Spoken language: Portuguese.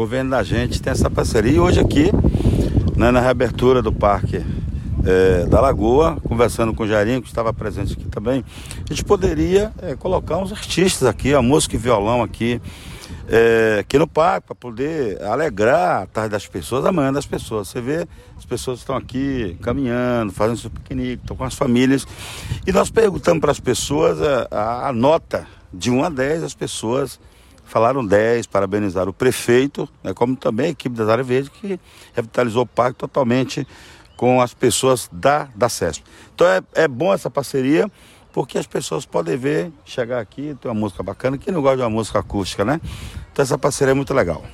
governo da gente tem essa parceria. E hoje aqui, né, na reabertura do Parque é, da Lagoa, conversando com o Jairinho, que estava presente aqui também, a gente poderia é, colocar uns artistas aqui, a música e violão aqui, é, aqui no parque, para poder alegrar a tarde das pessoas, amanhã das pessoas. Você vê, as pessoas estão aqui caminhando, fazendo seu piquenique, estão com as famílias. E nós perguntamos para as pessoas a, a, nota de 1 a 10, as pessoas falaram 10, parabenizaram o prefeito, né, como também a equipe das áreas verdes, que revitalizou o parque totalmente com as pessoas da, da CESP. Então é, é bom essa parceria porque as pessoas podem ver, chegar aqui, tem uma música bacana, quem não gosta de uma música acústica, né? Então essa parceria é muito legal.